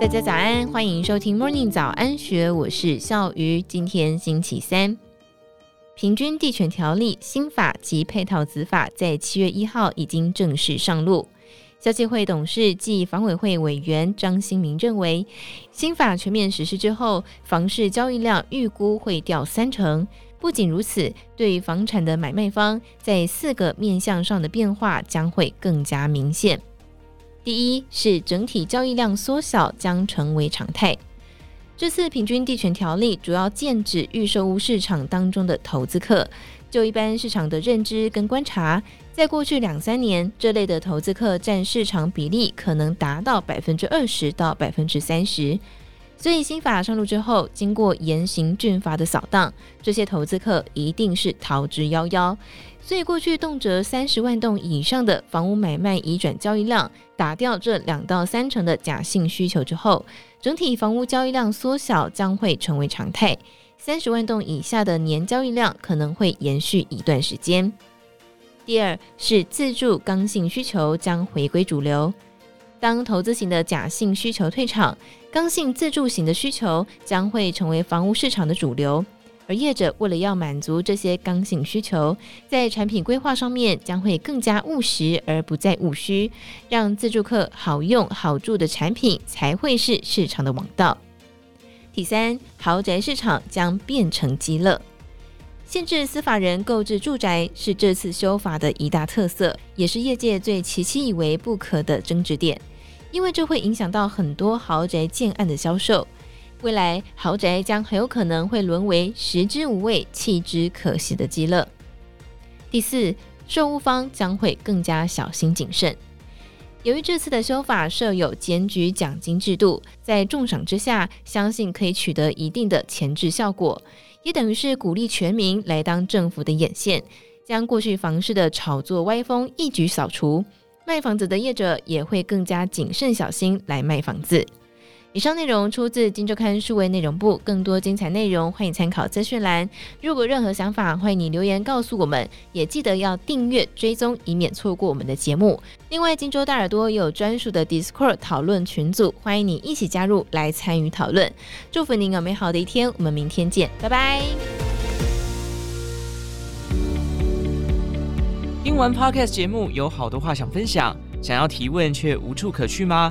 大家早安，欢迎收听 Morning 早安学，我是笑鱼。今天星期三，平均地权条例新法及配套子法在七月一号已经正式上路。消基会董事暨房委会委员张新民认为，新法全面实施之后，房市交易量预估会掉三成。不仅如此，对房产的买卖方，在四个面向上的变化将会更加明显。第一是整体交易量缩小将成为常态。这次平均地权条例主要剑指预售屋市场当中的投资客。就一般市场的认知跟观察，在过去两三年，这类的投资客占市场比例可能达到百分之二十到百分之三十。所以新法上路之后，经过严刑峻法的扫荡，这些投资客一定是逃之夭夭。所以过去动辄三十万栋以上的房屋买卖移转交易量，打掉这两到三成的假性需求之后，整体房屋交易量缩小将会成为常态。三十万栋以下的年交易量可能会延续一段时间。第二是自住刚性需求将回归主流。当投资型的假性需求退场，刚性自住型的需求将会成为房屋市场的主流。而业者为了要满足这些刚性需求，在产品规划上面将会更加务实，而不再务虚，让自住客好用好住的产品才会是市场的王道。第三，豪宅市场将变成极乐。限制司法人购置住宅是这次修法的一大特色，也是业界最期期以为不可的争执点，因为这会影响到很多豪宅建案的销售。未来豪宅将很有可能会沦为食之无味、弃之可惜的鸡肋。第四，售屋方将会更加小心谨慎。由于这次的修法设有检举奖金制度，在重赏之下，相信可以取得一定的前置效果。也等于是鼓励全民来当政府的眼线，将过去房市的炒作歪风一举扫除，卖房子的业者也会更加谨慎小心来卖房子。以上内容出自《金周刊》数位内容部，更多精彩内容欢迎参考资讯栏。如果任何想法，欢迎你留言告诉我们，也记得要订阅追踪，以免错过我们的节目。另外，金周大耳朵有专属的 Discord 讨论群组，欢迎你一起加入来参与讨论。祝福您有美好的一天，我们明天见，拜拜。听完 Podcast 节目，有好多话想分享，想要提问却无处可去吗？